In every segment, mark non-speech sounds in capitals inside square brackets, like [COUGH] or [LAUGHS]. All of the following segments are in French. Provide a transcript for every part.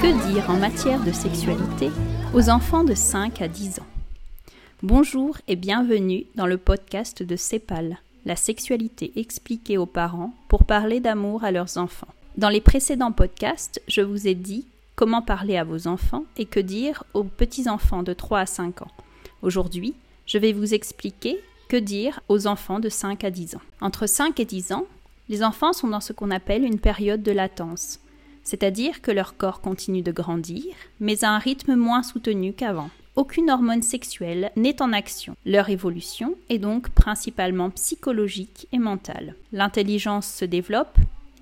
Que dire en matière de sexualité aux enfants de 5 à 10 ans? Bonjour et bienvenue dans le podcast de CEPAL, la sexualité expliquée aux parents pour parler d'amour à leurs enfants. Dans les précédents podcasts, je vous ai dit comment parler à vos enfants et que dire aux petits-enfants de 3 à 5 ans. Aujourd'hui, je vais vous expliquer que dire aux enfants de 5 à 10 ans. Entre 5 et 10 ans, les enfants sont dans ce qu'on appelle une période de latence, c'est-à-dire que leur corps continue de grandir, mais à un rythme moins soutenu qu'avant. Aucune hormone sexuelle n'est en action. Leur évolution est donc principalement psychologique et mentale. L'intelligence se développe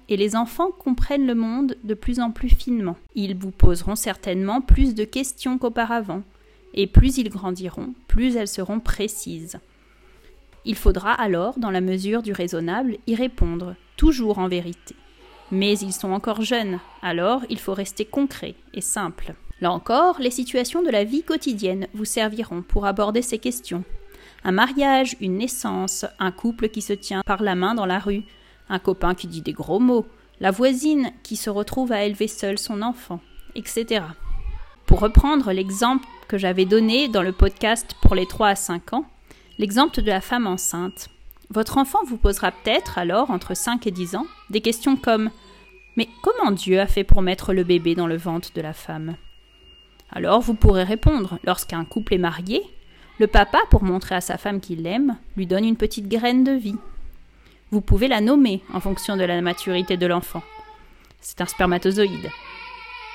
et les enfants comprennent le monde de plus en plus finement. Ils vous poseront certainement plus de questions qu'auparavant, et plus ils grandiront, plus elles seront précises. Il faudra alors, dans la mesure du raisonnable, y répondre, toujours en vérité. Mais ils sont encore jeunes, alors il faut rester concret et simple. Là encore, les situations de la vie quotidienne vous serviront pour aborder ces questions. Un mariage, une naissance, un couple qui se tient par la main dans la rue, un copain qui dit des gros mots, la voisine qui se retrouve à élever seule son enfant, etc. Pour reprendre l'exemple que j'avais donné dans le podcast pour les 3 à 5 ans, L'exemple de la femme enceinte. Votre enfant vous posera peut-être alors, entre 5 et 10 ans, des questions comme Mais comment Dieu a fait pour mettre le bébé dans le ventre de la femme? Alors vous pourrez répondre Lorsqu'un couple est marié, le papa, pour montrer à sa femme qu'il l'aime, lui donne une petite graine de vie. Vous pouvez la nommer en fonction de la maturité de l'enfant. C'est un spermatozoïde.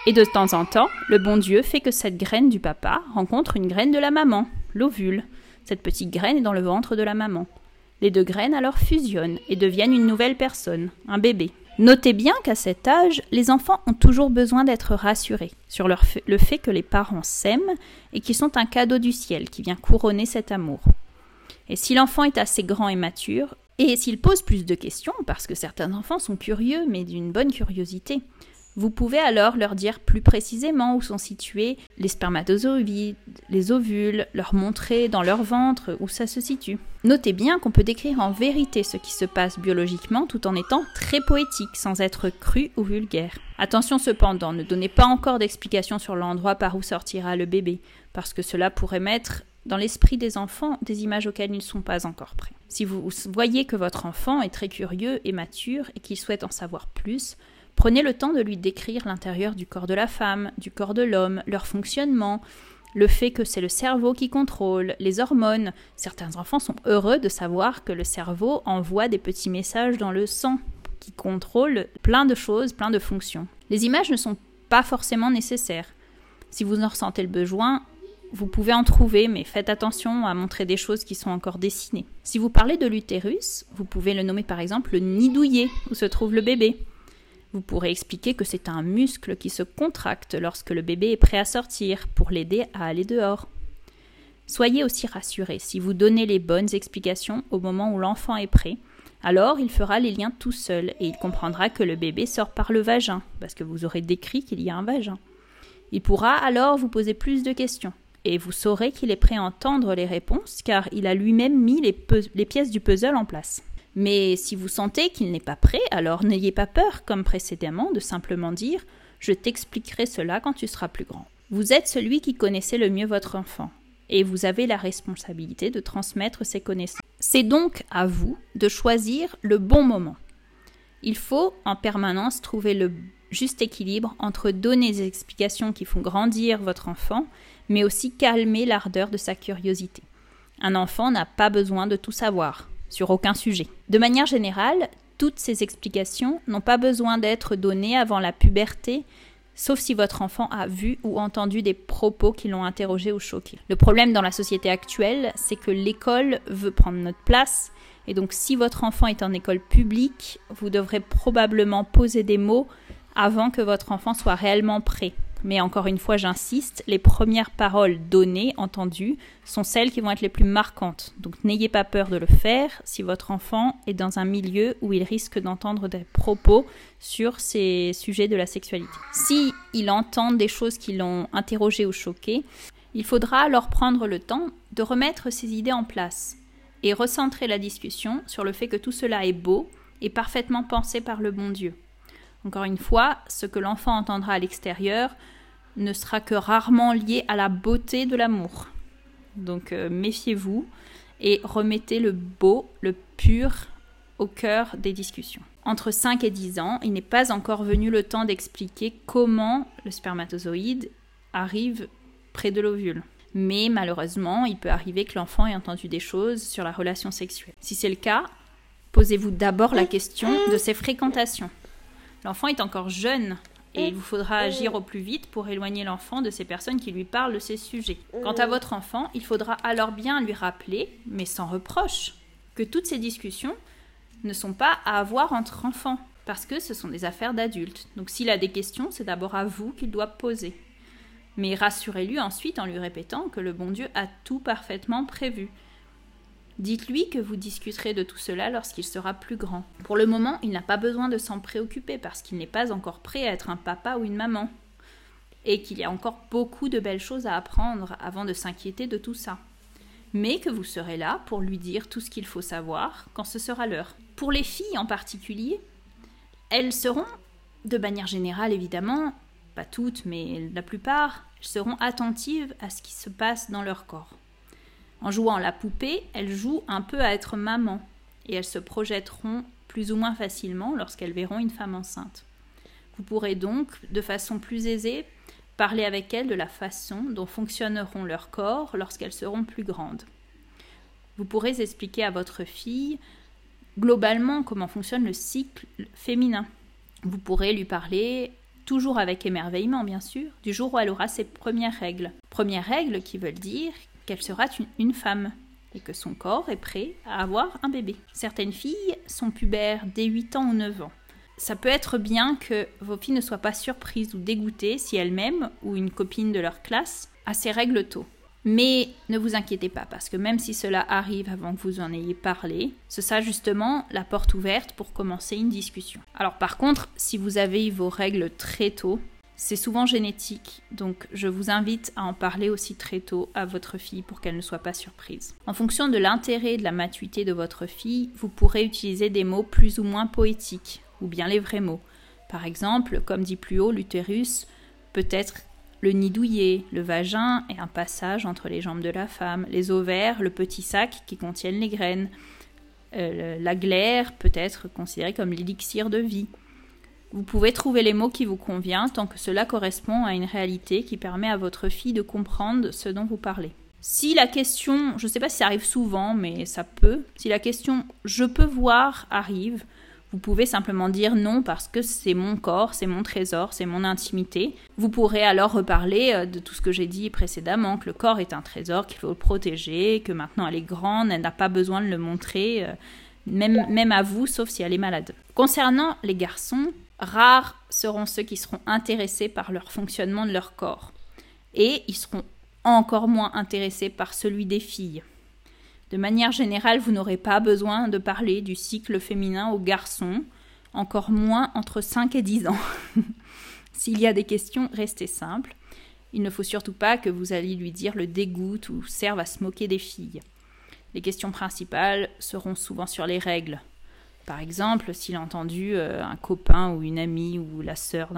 Et de temps en temps, le bon Dieu fait que cette graine du papa rencontre une graine de la maman, l'ovule, cette petite graine est dans le ventre de la maman. Les deux graines alors fusionnent et deviennent une nouvelle personne, un bébé. Notez bien qu'à cet âge, les enfants ont toujours besoin d'être rassurés sur le fait que les parents s'aiment et qu'ils sont un cadeau du ciel qui vient couronner cet amour. Et si l'enfant est assez grand et mature, et s'il pose plus de questions, parce que certains enfants sont curieux, mais d'une bonne curiosité, vous pouvez alors leur dire plus précisément où sont situés les spermatozoïdes, les ovules, leur montrer dans leur ventre où ça se situe. Notez bien qu'on peut décrire en vérité ce qui se passe biologiquement tout en étant très poétique, sans être cru ou vulgaire. Attention cependant, ne donnez pas encore d'explications sur l'endroit par où sortira le bébé, parce que cela pourrait mettre dans l'esprit des enfants des images auxquelles ils ne sont pas encore prêts. Si vous voyez que votre enfant est très curieux et mature et qu'il souhaite en savoir plus, Prenez le temps de lui décrire l'intérieur du corps de la femme, du corps de l'homme, leur fonctionnement, le fait que c'est le cerveau qui contrôle, les hormones. Certains enfants sont heureux de savoir que le cerveau envoie des petits messages dans le sang qui contrôlent plein de choses, plein de fonctions. Les images ne sont pas forcément nécessaires. Si vous en ressentez le besoin, vous pouvez en trouver, mais faites attention à montrer des choses qui sont encore dessinées. Si vous parlez de l'utérus, vous pouvez le nommer par exemple le nid douillet, où se trouve le bébé. Vous pourrez expliquer que c'est un muscle qui se contracte lorsque le bébé est prêt à sortir pour l'aider à aller dehors. Soyez aussi rassurés, si vous donnez les bonnes explications au moment où l'enfant est prêt, alors il fera les liens tout seul et il comprendra que le bébé sort par le vagin, parce que vous aurez décrit qu'il y a un vagin. Il pourra alors vous poser plus de questions, et vous saurez qu'il est prêt à entendre les réponses car il a lui-même mis les, les pièces du puzzle en place. Mais si vous sentez qu'il n'est pas prêt, alors n'ayez pas peur, comme précédemment, de simplement dire Je t'expliquerai cela quand tu seras plus grand. Vous êtes celui qui connaissait le mieux votre enfant, et vous avez la responsabilité de transmettre ses connaissances. C'est donc à vous de choisir le bon moment. Il faut en permanence trouver le juste équilibre entre donner des explications qui font grandir votre enfant, mais aussi calmer l'ardeur de sa curiosité. Un enfant n'a pas besoin de tout savoir sur aucun sujet. De manière générale, toutes ces explications n'ont pas besoin d'être données avant la puberté, sauf si votre enfant a vu ou entendu des propos qui l'ont interrogé ou choqué. Le problème dans la société actuelle, c'est que l'école veut prendre notre place, et donc si votre enfant est en école publique, vous devrez probablement poser des mots avant que votre enfant soit réellement prêt. Mais encore une fois, j'insiste, les premières paroles données, entendues, sont celles qui vont être les plus marquantes. Donc n'ayez pas peur de le faire si votre enfant est dans un milieu où il risque d'entendre des propos sur ces sujets de la sexualité. Si il entend des choses qui l'ont interrogé ou choqué, il faudra alors prendre le temps de remettre ses idées en place et recentrer la discussion sur le fait que tout cela est beau et parfaitement pensé par le bon Dieu. Encore une fois, ce que l'enfant entendra à l'extérieur ne sera que rarement lié à la beauté de l'amour. Donc euh, méfiez-vous et remettez le beau, le pur au cœur des discussions. Entre 5 et 10 ans, il n'est pas encore venu le temps d'expliquer comment le spermatozoïde arrive près de l'ovule. Mais malheureusement, il peut arriver que l'enfant ait entendu des choses sur la relation sexuelle. Si c'est le cas, posez-vous d'abord la question de ses fréquentations. L'enfant est encore jeune et il vous faudra agir au plus vite pour éloigner l'enfant de ces personnes qui lui parlent de ces sujets. Quant à votre enfant, il faudra alors bien lui rappeler, mais sans reproche, que toutes ces discussions ne sont pas à avoir entre enfants, parce que ce sont des affaires d'adultes. Donc s'il a des questions, c'est d'abord à vous qu'il doit poser. Mais rassurez-lui ensuite en lui répétant que le bon Dieu a tout parfaitement prévu. Dites-lui que vous discuterez de tout cela lorsqu'il sera plus grand. Pour le moment, il n'a pas besoin de s'en préoccuper parce qu'il n'est pas encore prêt à être un papa ou une maman. Et qu'il y a encore beaucoup de belles choses à apprendre avant de s'inquiéter de tout ça. Mais que vous serez là pour lui dire tout ce qu'il faut savoir quand ce sera l'heure. Pour les filles en particulier, elles seront, de manière générale évidemment, pas toutes, mais la plupart, seront attentives à ce qui se passe dans leur corps. En jouant la poupée, elles jouent un peu à être maman, et elles se projetteront plus ou moins facilement lorsqu'elles verront une femme enceinte. Vous pourrez donc, de façon plus aisée, parler avec elles de la façon dont fonctionneront leurs corps lorsqu'elles seront plus grandes. Vous pourrez expliquer à votre fille globalement comment fonctionne le cycle féminin. Vous pourrez lui parler, toujours avec émerveillement bien sûr, du jour où elle aura ses premières règles. Premières règles qui veulent dire qu'elle sera une, femme et que son corps est prêt à avoir un bébé. Certaines filles sont pubères dès 8 ans ou 9 ans. Ça peut être bien que vos filles ne soient pas surprises ou dégoûtées si elles-mêmes ou une copine de leur classe a ses règles tôt. Mais ne vous inquiétez pas, parce que même si cela arrive avant que vous en ayez parlé, ce sera justement la porte ouverte pour commencer une discussion. Alors par contre, si vous avez eu vos règles très tôt, c'est souvent génétique, donc je vous invite à en parler aussi très tôt à votre fille pour qu'elle ne soit pas surprise. En fonction de l'intérêt et de la matuité de votre fille, vous pourrez utiliser des mots plus ou moins poétiques, ou bien les vrais mots. Par exemple, comme dit plus haut, l'utérus peut être le nid douillet, le vagin est un passage entre les jambes de la femme, les ovaires, le petit sac qui contiennent les graines, euh, la glaire peut être considérée comme l'élixir de vie. Vous pouvez trouver les mots qui vous conviennent tant que cela correspond à une réalité qui permet à votre fille de comprendre ce dont vous parlez. Si la question, je ne sais pas si ça arrive souvent, mais ça peut, si la question je peux voir arrive, vous pouvez simplement dire non parce que c'est mon corps, c'est mon trésor, c'est mon intimité. Vous pourrez alors reparler euh, de tout ce que j'ai dit précédemment, que le corps est un trésor, qu'il faut le protéger, que maintenant elle est grande, elle n'a pas besoin de le montrer, euh, même, même à vous, sauf si elle est malade. Concernant les garçons, rares seront ceux qui seront intéressés par leur fonctionnement de leur corps. Et ils seront encore moins intéressés par celui des filles. De manière générale, vous n'aurez pas besoin de parler du cycle féminin aux garçons, encore moins entre 5 et 10 ans. [LAUGHS] S'il y a des questions, restez simple. Il ne faut surtout pas que vous alliez lui dire le dégoût ou serve à se moquer des filles. Les questions principales seront souvent sur les règles, par exemple, s'il a entendu euh, un copain ou une amie ou la sœur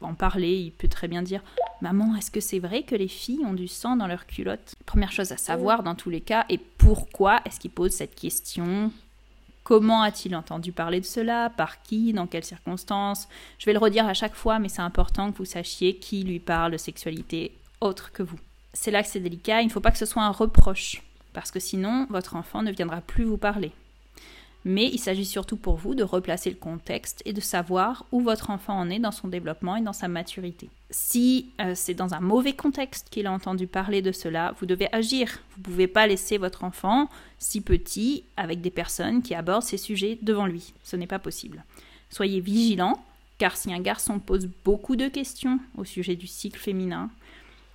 en parler, il peut très bien dire Maman, est-ce que c'est vrai que les filles ont du sang dans leurs culottes Première chose à savoir dans tous les cas, et pourquoi est-ce qu'il pose cette question? Comment a-t-il entendu parler de cela? Par qui? Dans quelles circonstances? Je vais le redire à chaque fois, mais c'est important que vous sachiez qui lui parle de sexualité autre que vous. C'est là que c'est délicat, il ne faut pas que ce soit un reproche, parce que sinon, votre enfant ne viendra plus vous parler mais il s'agit surtout pour vous de replacer le contexte et de savoir où votre enfant en est dans son développement et dans sa maturité. Si euh, c'est dans un mauvais contexte qu'il a entendu parler de cela, vous devez agir. Vous ne pouvez pas laisser votre enfant si petit avec des personnes qui abordent ces sujets devant lui. Ce n'est pas possible. Soyez vigilants, car si un garçon pose beaucoup de questions au sujet du cycle féminin,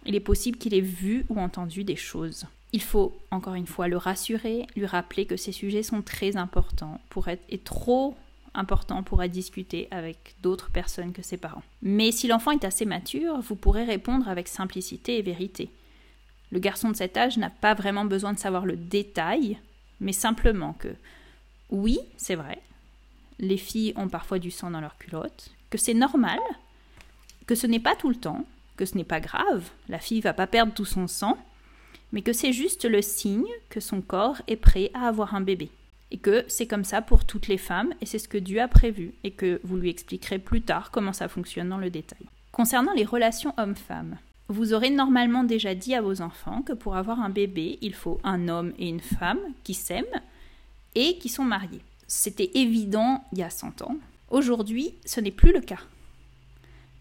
il est possible qu'il ait vu ou entendu des choses. Il faut encore une fois le rassurer, lui rappeler que ces sujets sont très importants pour être et trop importants pour être discutés avec d'autres personnes que ses parents. Mais si l'enfant est assez mature, vous pourrez répondre avec simplicité et vérité. Le garçon de cet âge n'a pas vraiment besoin de savoir le détail, mais simplement que oui, c'est vrai, les filles ont parfois du sang dans leurs culottes, que c'est normal, que ce n'est pas tout le temps, que ce n'est pas grave, la fille va pas perdre tout son sang, mais que c'est juste le signe que son corps est prêt à avoir un bébé. Et que c'est comme ça pour toutes les femmes, et c'est ce que Dieu a prévu, et que vous lui expliquerez plus tard comment ça fonctionne dans le détail. Concernant les relations hommes-femmes, vous aurez normalement déjà dit à vos enfants que pour avoir un bébé, il faut un homme et une femme qui s'aiment et qui sont mariés. C'était évident il y a 100 ans. Aujourd'hui, ce n'est plus le cas.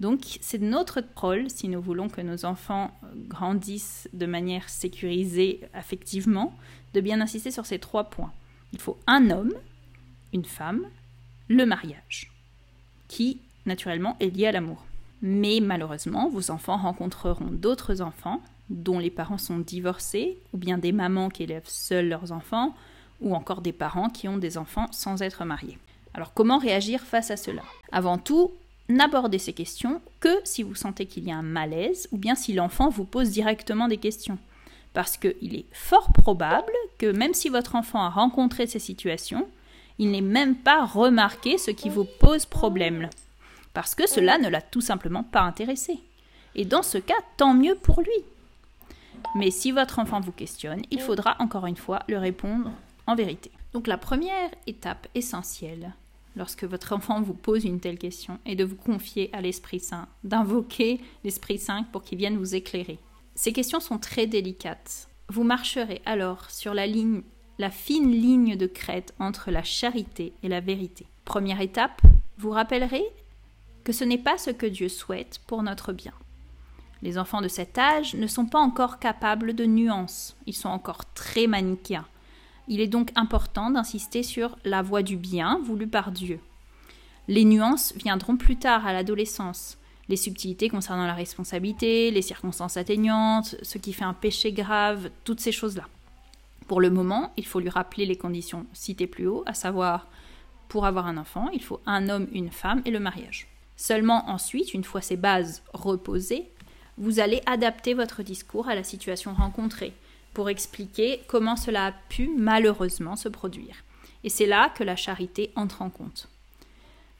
Donc c'est notre rôle, si nous voulons que nos enfants grandissent de manière sécurisée affectivement, de bien insister sur ces trois points. Il faut un homme, une femme, le mariage, qui naturellement est lié à l'amour. Mais malheureusement, vos enfants rencontreront d'autres enfants dont les parents sont divorcés, ou bien des mamans qui élèvent seuls leurs enfants, ou encore des parents qui ont des enfants sans être mariés. Alors comment réagir face à cela? Avant tout, n'abordez ces questions que si vous sentez qu'il y a un malaise ou bien si l'enfant vous pose directement des questions. Parce qu'il est fort probable que même si votre enfant a rencontré ces situations, il n'ait même pas remarqué ce qui vous pose problème. Parce que cela ne l'a tout simplement pas intéressé. Et dans ce cas, tant mieux pour lui. Mais si votre enfant vous questionne, il faudra encore une fois le répondre en vérité. Donc la première étape essentielle, lorsque votre enfant vous pose une telle question est de vous confier à l'Esprit Saint, d'invoquer l'Esprit Saint pour qu'il vienne vous éclairer. Ces questions sont très délicates. Vous marcherez alors sur la ligne, la fine ligne de crête entre la charité et la vérité. Première étape, vous rappellerez que ce n'est pas ce que Dieu souhaite pour notre bien. Les enfants de cet âge ne sont pas encore capables de nuances, ils sont encore très manichéens. Il est donc important d'insister sur la voie du bien voulue par Dieu. Les nuances viendront plus tard à l'adolescence. Les subtilités concernant la responsabilité, les circonstances atteignantes, ce qui fait un péché grave, toutes ces choses-là. Pour le moment, il faut lui rappeler les conditions citées plus haut, à savoir, pour avoir un enfant, il faut un homme, une femme et le mariage. Seulement ensuite, une fois ces bases reposées, vous allez adapter votre discours à la situation rencontrée pour expliquer comment cela a pu malheureusement se produire. Et c'est là que la charité entre en compte.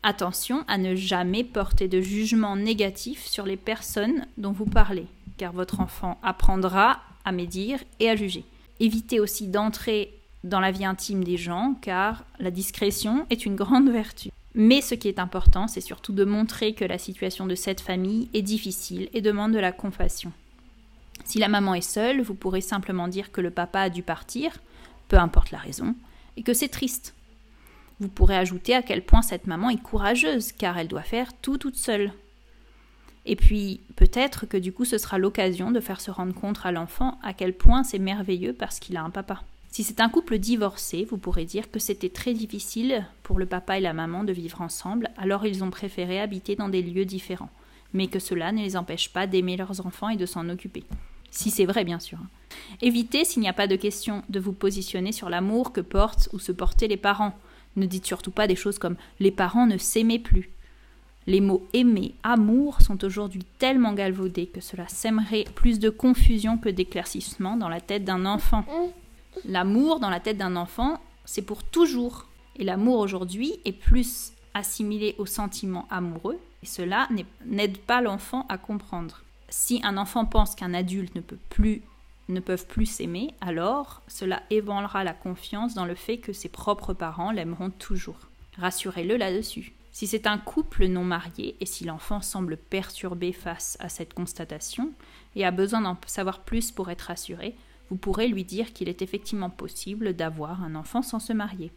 Attention à ne jamais porter de jugement négatif sur les personnes dont vous parlez, car votre enfant apprendra à médire et à juger. Évitez aussi d'entrer dans la vie intime des gens, car la discrétion est une grande vertu. Mais ce qui est important, c'est surtout de montrer que la situation de cette famille est difficile et demande de la compassion. Si la maman est seule, vous pourrez simplement dire que le papa a dû partir, peu importe la raison, et que c'est triste. Vous pourrez ajouter à quel point cette maman est courageuse, car elle doit faire tout toute seule. Et puis, peut-être que du coup, ce sera l'occasion de faire se rendre compte à l'enfant à quel point c'est merveilleux parce qu'il a un papa. Si c'est un couple divorcé, vous pourrez dire que c'était très difficile pour le papa et la maman de vivre ensemble, alors ils ont préféré habiter dans des lieux différents, mais que cela ne les empêche pas d'aimer leurs enfants et de s'en occuper. Si c'est vrai, bien sûr. Évitez, s'il n'y a pas de question, de vous positionner sur l'amour que portent ou se portaient les parents. Ne dites surtout pas des choses comme les parents ne s'aimaient plus. Les mots aimer, amour sont aujourd'hui tellement galvaudés que cela sèmerait plus de confusion que d'éclaircissement dans la tête d'un enfant. L'amour dans la tête d'un enfant, c'est pour toujours. Et l'amour aujourd'hui est plus assimilé au sentiment amoureux, et cela n'aide pas l'enfant à comprendre si un enfant pense qu'un adulte ne peut plus ne peuvent plus s'aimer, alors cela ébranlera la confiance dans le fait que ses propres parents l'aimeront toujours. Rassurez-le là-dessus. Si c'est un couple non marié et si l'enfant semble perturbé face à cette constatation et a besoin d'en savoir plus pour être rassuré, vous pourrez lui dire qu'il est effectivement possible d'avoir un enfant sans se marier.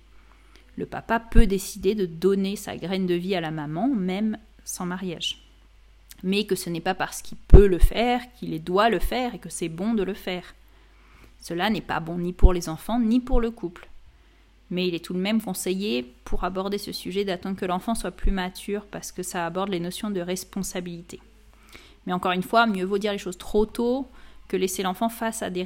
Le papa peut décider de donner sa graine de vie à la maman même sans mariage mais que ce n'est pas parce qu'il peut le faire qu'il doit le faire et que c'est bon de le faire. Cela n'est pas bon ni pour les enfants ni pour le couple. Mais il est tout de même conseillé pour aborder ce sujet d'attendre que l'enfant soit plus mature parce que ça aborde les notions de responsabilité. Mais encore une fois, mieux vaut dire les choses trop tôt que laisser l'enfant face à des,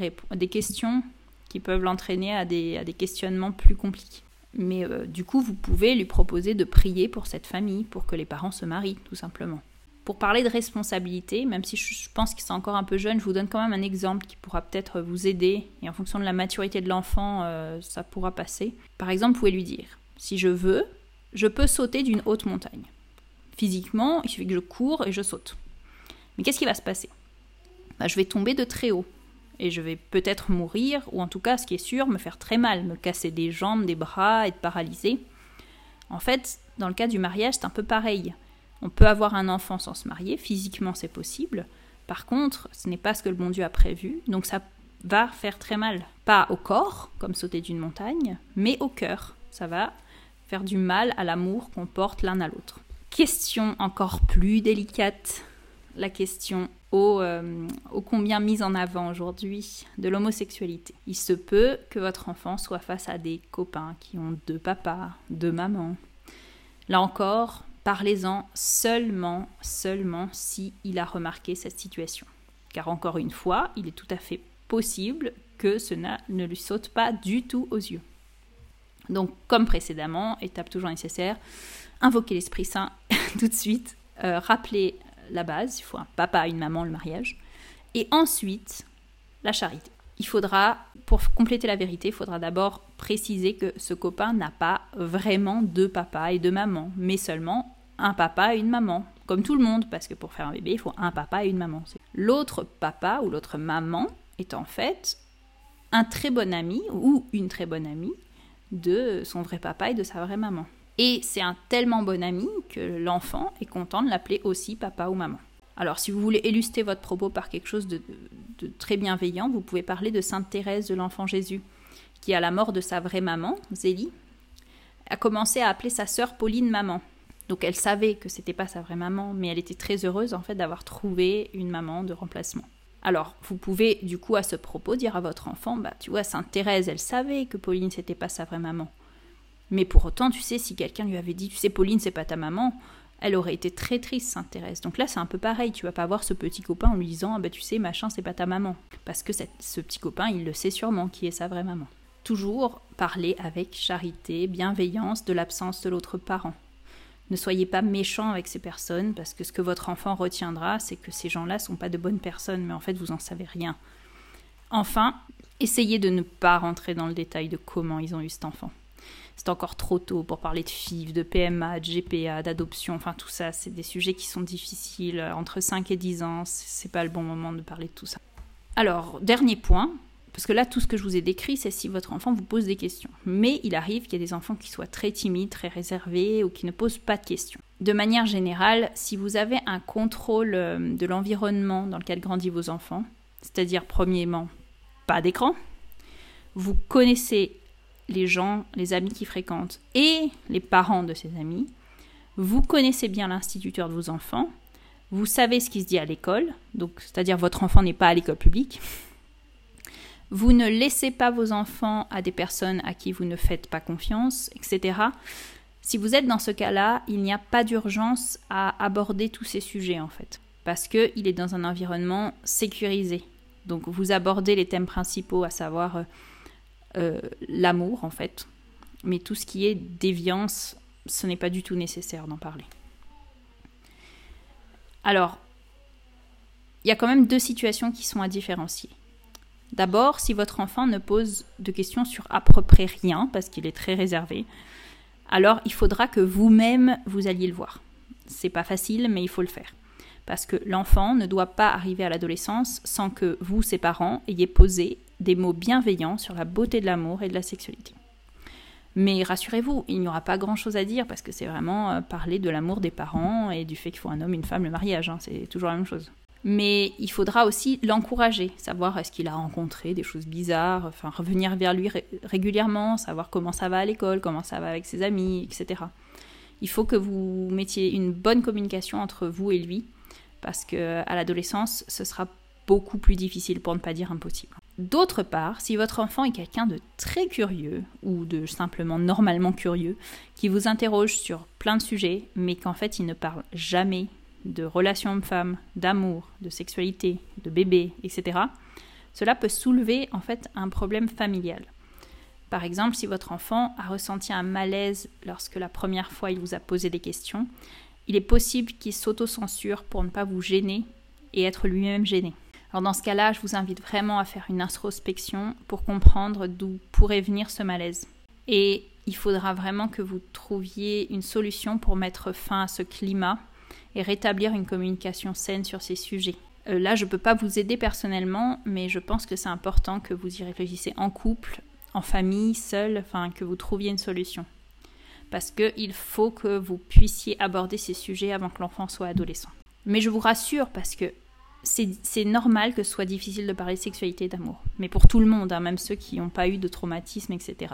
questions qui peuvent l'entraîner à des, questionnements plus compliqués. Mais euh, du coup, vous pouvez lui proposer de prier pour cette famille, pour que les parents se marient, tout simplement. Pour parler de responsabilité, même si je pense qu'ils sont encore un peu jeunes, je vous donne quand même un exemple qui pourra peut-être vous aider. Et en fonction de la maturité de l'enfant, euh, ça pourra passer. Par exemple, vous pouvez lui dire, si je veux, je peux sauter d'une haute montagne. Physiquement, il suffit que je cours et je saute. Mais qu'est-ce qui va se passer? Bah, Je vais tomber de très haut. Et je vais peut-être mourir, ou en tout cas, ce qui est sûr, me faire très mal, me casser des jambes, des bras, être paralysé. En fait, dans le cas du mariage, c'est un peu pareil. On peut avoir un enfant sans se marier, physiquement c'est possible. Par contre, ce n'est pas ce que le bon Dieu a prévu, donc ça va faire très mal. Pas au corps, comme sauter d'une montagne, mais au cœur. Ça va faire du mal à l'amour qu'on porte l'un à l'autre. Question encore plus délicate, la question ô, euh, combien mise en avant aujourd'hui de l'homosexualité. Il se peut que votre enfant soit face à des copains qui ont deux papas, deux mamans. Là encore, parlez-en seulement, seulement si il a remarqué cette situation. Car encore une fois, il est tout à fait possible que cela ne lui saute pas du tout aux yeux. Donc, comme précédemment, étape toujours nécessaire, invoquer l'Esprit Saint [LAUGHS] tout de suite, euh, rappeler la base, il faut un papa, une maman, le mariage, et ensuite la charité. Il faudra, pour compléter la vérité, il faudra d'abord préciser que ce copain n'a pas vraiment deux papas et deux mamans, mais seulement un papa et une maman, comme tout le monde, parce que pour faire un bébé, il faut un papa et une maman. L'autre papa ou l'autre maman est en fait un très bon ami ou une très bonne amie de son vrai papa et de sa vraie maman. Et c'est un tellement bon ami que l'enfant est content de l'appeler aussi papa ou maman. Alors si vous voulez illustrer votre propos par quelque chose de, très bienveillant, vous pouvez parler de Sainte Thérèse de l'Enfant Jésus, qui à la mort de sa vraie maman, Zélie, a commencé à appeler sa sœur Pauline maman. Donc elle savait que c'était pas sa vraie maman, mais elle était très heureuse en fait d'avoir trouvé une maman de remplacement. Alors, vous pouvez du coup à ce propos dire à votre enfant, bah tu vois, Sainte Thérèse, elle savait que Pauline c'était pas sa vraie maman. Mais pour autant, tu sais, si quelqu'un lui avait dit, tu sais, Pauline, c'est pas ta maman, elle aurait été très triste, Sainte Thérèse. Donc là, c'est un peu pareil. Tu vas pas voir ce petit copain en lui disant, ah bah tu sais, machin, c'est pas ta maman. Parce que ce petit copain, il le sait sûrement qui est sa vraie maman. Toujours parler avec charité, bienveillance de l'absence de l'autre parent. Ne soyez pas méchant avec ces personnes, parce que ce que votre enfant retiendra, c'est que ces gens-là sont pas de bonnes personnes, mais en fait, vous en savez rien. Enfin, essayez de ne pas rentrer dans le détail de comment ils ont eu cet enfant c'est encore trop tôt pour parler de FIV, de PMA, de GPA, d'adoption, enfin tout ça, c'est des sujets qui sont difficiles. Entre 5 et 10 ans, c'est pas le bon moment de parler de tout ça. Alors, dernier point, parce que là, tout ce que je vous ai décrit, c'est si votre enfant vous pose des questions. Mais il arrive qu'il y ait des enfants qui soient très timides, très réservés ou qui ne posent pas de questions. De manière générale, si vous avez un contrôle euh, de l'environnement dans lequel grandissent vos enfants, c'est-à-dire premièrement, pas d'écran, vous connaissez les gens, les amis qui fréquentent et les parents de ces amis. Vous connaissez bien l'instituteur de vos enfants. Vous savez ce qui se dit à l'école, c'est-à-dire votre enfant n'est pas à l'école publique. Vous ne laissez pas vos enfants à des personnes à qui vous ne faites pas confiance, etc. Si vous êtes dans ce cas-là, il n'y a pas d'urgence à aborder tous ces sujets en fait, parce qu'il est dans un environnement sécurisé. Donc vous abordez les thèmes principaux, à savoir euh, euh, l'amour en fait. Mais tout ce qui est déviance, ce n'est pas du tout nécessaire d'en parler. Alors, il y a quand même deux situations qui sont à différencier. D'abord, si votre enfant ne pose de questions sur à peu près rien, parce qu'il est très réservé, alors il faudra que vous-même vous alliez le voir. C'est pas facile, mais il faut le faire. Parce que l'enfant ne doit pas arriver à l'adolescence sans que vous, ses parents, ayez posé des mots bienveillants sur la beauté de l'amour et de la sexualité. Mais rassurez-vous, il n'y aura pas grand-chose à dire parce que c'est vraiment euh, parler de l'amour des parents et du fait qu'il faut un homme, une femme, le mariage, hein, c'est toujours la même chose. Mais il faudra aussi l'encourager, savoir est-ce qu'il a rencontré des choses bizarres, revenir vers lui régulièrement, savoir comment ça va à l'école, comment ça va avec ses amis, etc. Il faut que vous mettiez une bonne communication entre vous et lui parce que à l'adolescence, ce sera beaucoup plus difficile pour ne pas dire impossible. D'autre part, si votre enfant est quelqu'un de très curieux ou de simplement normalement curieux, qui vous interroge sur plein de sujets, mais qu'en fait il ne parle jamais de relations hommes-femmes, d'amour, de sexualité, de bébé, etc., cela peut soulever en fait un problème familial. Par exemple, si votre enfant a ressenti un malaise lorsque la première fois il vous a posé des questions, il est possible qu'il s'auto-censure pour ne pas vous gêner et être lui-même gêné. Alors dans ce cas-là, je vous invite vraiment à faire une introspection pour comprendre d'où pourrait venir ce malaise. Et il faudra vraiment que vous trouviez une solution pour mettre fin à ce climat et rétablir une communication saine sur ces sujets. Euh, là, je ne peux pas vous aider personnellement, mais je pense que c'est important que vous y réfléchissez en couple, en famille, seul, enfin que vous trouviez une solution. Parce qu'il faut que vous puissiez aborder ces sujets avant que l'enfant soit adolescent. Mais je vous rassure parce que c'est normal que ce soit difficile de parler sexualité et d'amour. Mais pour tout le monde, hein, même ceux qui n'ont pas eu de traumatisme, etc.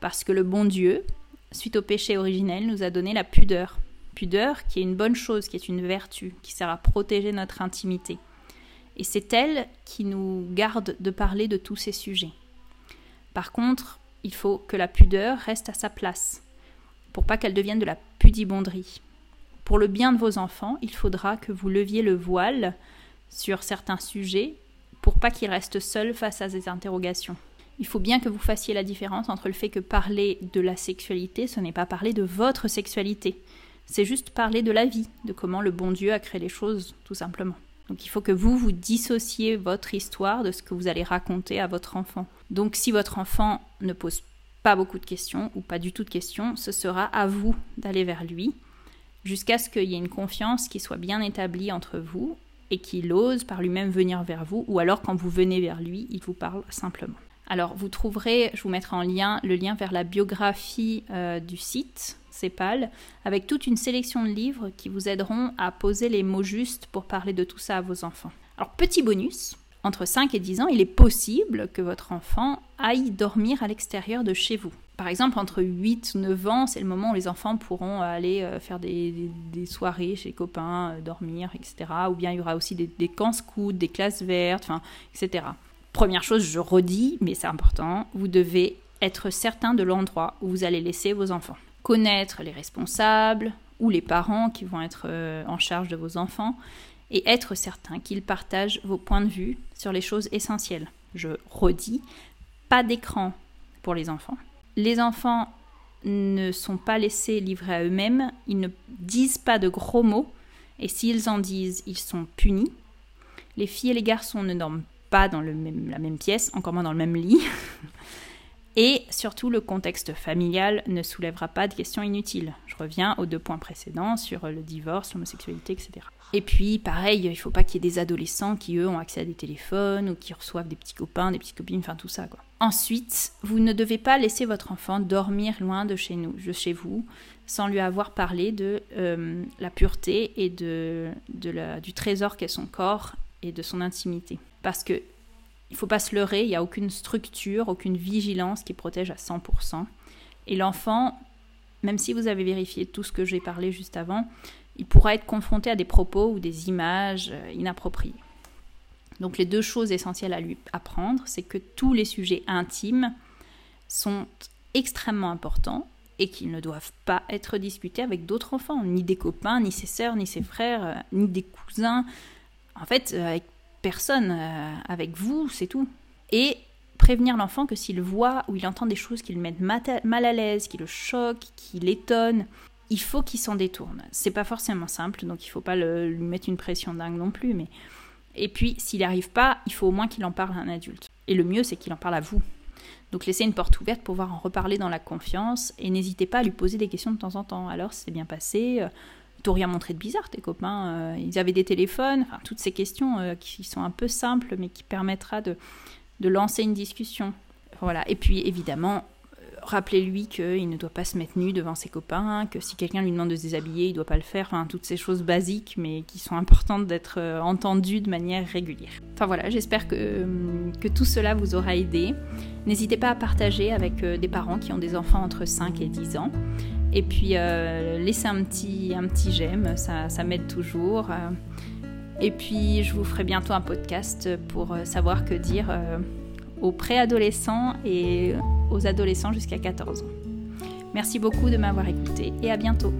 Parce que le bon Dieu, suite au péché originel, nous a donné la pudeur. Pudeur qui est une bonne chose, qui est une vertu, qui sert à protéger notre intimité. Et c'est elle qui nous garde de parler de tous ces sujets. Par contre, il faut que la pudeur reste à sa place, pour pas qu'elle devienne de la pudibonderie. Pour le bien de vos enfants, il faudra que vous leviez le voile sur certains sujets pour pas qu'ils restent seuls face à ces interrogations. Il faut bien que vous fassiez la différence entre le fait que parler de la sexualité, ce n'est pas parler de votre sexualité. C'est juste parler de la vie, de comment le bon Dieu a créé les choses, tout simplement. Donc il faut que vous vous dissociez votre histoire de ce que vous allez raconter à votre enfant. Donc si votre enfant ne pose pas beaucoup de questions ou pas du tout de questions, ce sera à vous d'aller vers lui jusqu'à ce qu'il y ait une confiance qui soit bien établie entre vous et qu'il ose par lui-même venir vers vous, ou alors quand vous venez vers lui, il vous parle simplement. Alors vous trouverez, je vous mettrai en lien le lien vers la biographie euh, du site CEPAL, avec toute une sélection de livres qui vous aideront à poser les mots justes pour parler de tout ça à vos enfants. Alors petit bonus, entre 5 et 10 ans, il est possible que votre enfant aille dormir à l'extérieur de chez vous. Par exemple, entre 8 et 9 ans, c'est le moment où les enfants pourront aller euh, faire des, soirées chez les copains, euh, dormir, etc. Ou bien il y aura aussi des, camps scouts, des classes vertes, enfin, etc. Première chose, je redis, mais c'est important, vous devez être certain de l'endroit où vous allez laisser vos enfants. Connaître les responsables ou les parents qui vont être euh, en charge de vos enfants et être certain qu'ils partagent vos points de vue sur les choses essentielles. Je redis, pas d'écran pour les enfants les enfants ne sont pas laissés livrer à eux-mêmes, ils ne disent pas de gros mots, et s'ils en disent, ils sont punis. Les filles et les garçons ne dorment pas dans la même pièce, encore moins dans le même lit. [LAUGHS] Et surtout, le contexte familial ne soulèvera pas de questions inutiles. Je reviens aux deux points précédents sur le divorce, l'homosexualité, etc. Et puis, pareil, il ne faut pas qu'il y ait des adolescents qui, eux, ont accès à des téléphones ou qui reçoivent des petits copains, des petites copines, enfin tout ça. Ensuite, vous ne devez pas laisser votre enfant dormir loin de chez nous, de chez vous, sans lui avoir parlé de euh, la pureté et de, du trésor qu'est son corps et de son intimité. Parce que il faut pas se leurrer, il n'y a aucune structure, aucune vigilance qui protège à 100%. Et l'enfant, même si vous avez vérifié tout ce que j'ai parlé juste avant, il pourra être confronté à des propos ou des images euh, inappropriées. Donc les deux choses essentielles à lui apprendre, c'est que tous les sujets intimes sont extrêmement importants et qu'ils ne doivent pas être discutés avec d'autres enfants, ni des copains, ni ses sœurs, ni ses frères, euh, ni des cousins. En fait, euh, avec personne, euh, avec vous, c'est tout. Et prévenir l'enfant que s'il voit ou il entend des choses qui le mettent mal à l'aise, qui le choquent, qui l'étonnent, il faut qu'il s'en détourne. C'est pas forcément simple, donc il faut pas lui mettre une pression dingue non plus, mais et puis, s'il n'y arrive pas, il faut au moins qu'il en parle à un adulte. Et le mieux, c'est qu'il en parle à vous. Donc laissez une porte ouverte pour pouvoir en reparler dans la confiance et n'hésitez pas à lui poser des questions de temps en temps. Alors, c'est bien passé euh, T'as rien montré de bizarre, tes copains euh, Ils avaient des téléphones Toutes ces questions euh, qui sont un peu simples, mais qui permettra de, de lancer une discussion. Voilà. Et puis, évidemment, rappelez-lui qu'il ne doit pas se mettre nu devant ses copains, que si quelqu'un lui demande de se déshabiller, il ne doit pas le faire. Toutes ces choses basiques, mais qui sont importantes d'être euh, entendues de manière régulière. Enfin voilà, j'espère que, que tout cela vous aura aidé. N'hésitez pas à partager avec euh, des parents qui ont des enfants entre 5 et 10 ans. Et puis, euh, laissez un petit, un petit j'aime, ça, ça m'aide toujours. Et puis, je vous ferai bientôt un podcast pour savoir que dire aux préadolescents et aux adolescents jusqu'à 14 ans. Merci beaucoup de m'avoir écouté et à bientôt.